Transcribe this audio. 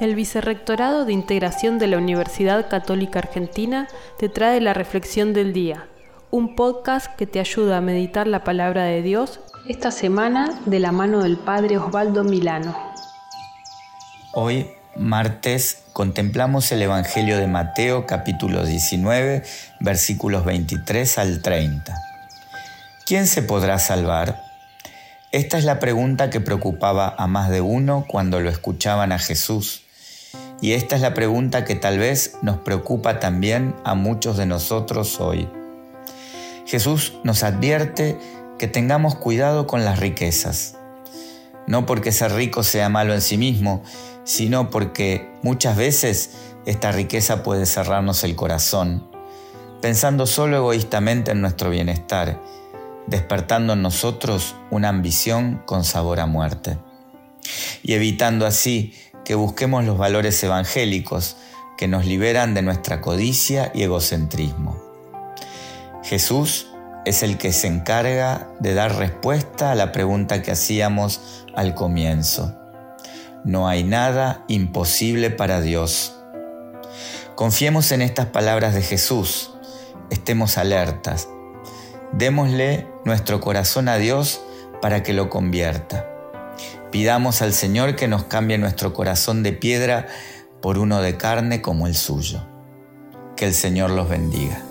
El Vicerrectorado de Integración de la Universidad Católica Argentina te trae la Reflexión del Día, un podcast que te ayuda a meditar la palabra de Dios esta semana de la mano del Padre Osvaldo Milano. Hoy, martes, contemplamos el Evangelio de Mateo capítulo 19, versículos 23 al 30. ¿Quién se podrá salvar? Esta es la pregunta que preocupaba a más de uno cuando lo escuchaban a Jesús y esta es la pregunta que tal vez nos preocupa también a muchos de nosotros hoy. Jesús nos advierte que tengamos cuidado con las riquezas, no porque ser rico sea malo en sí mismo, sino porque muchas veces esta riqueza puede cerrarnos el corazón, pensando solo egoístamente en nuestro bienestar, despertando en nosotros una ambición con sabor a muerte, y evitando así que busquemos los valores evangélicos que nos liberan de nuestra codicia y egocentrismo. Jesús es el que se encarga de dar respuesta a la pregunta que hacíamos al comienzo. No hay nada imposible para Dios. Confiemos en estas palabras de Jesús, estemos alertas, démosle nuestro corazón a Dios para que lo convierta. Pidamos al Señor que nos cambie nuestro corazón de piedra por uno de carne como el suyo. Que el Señor los bendiga.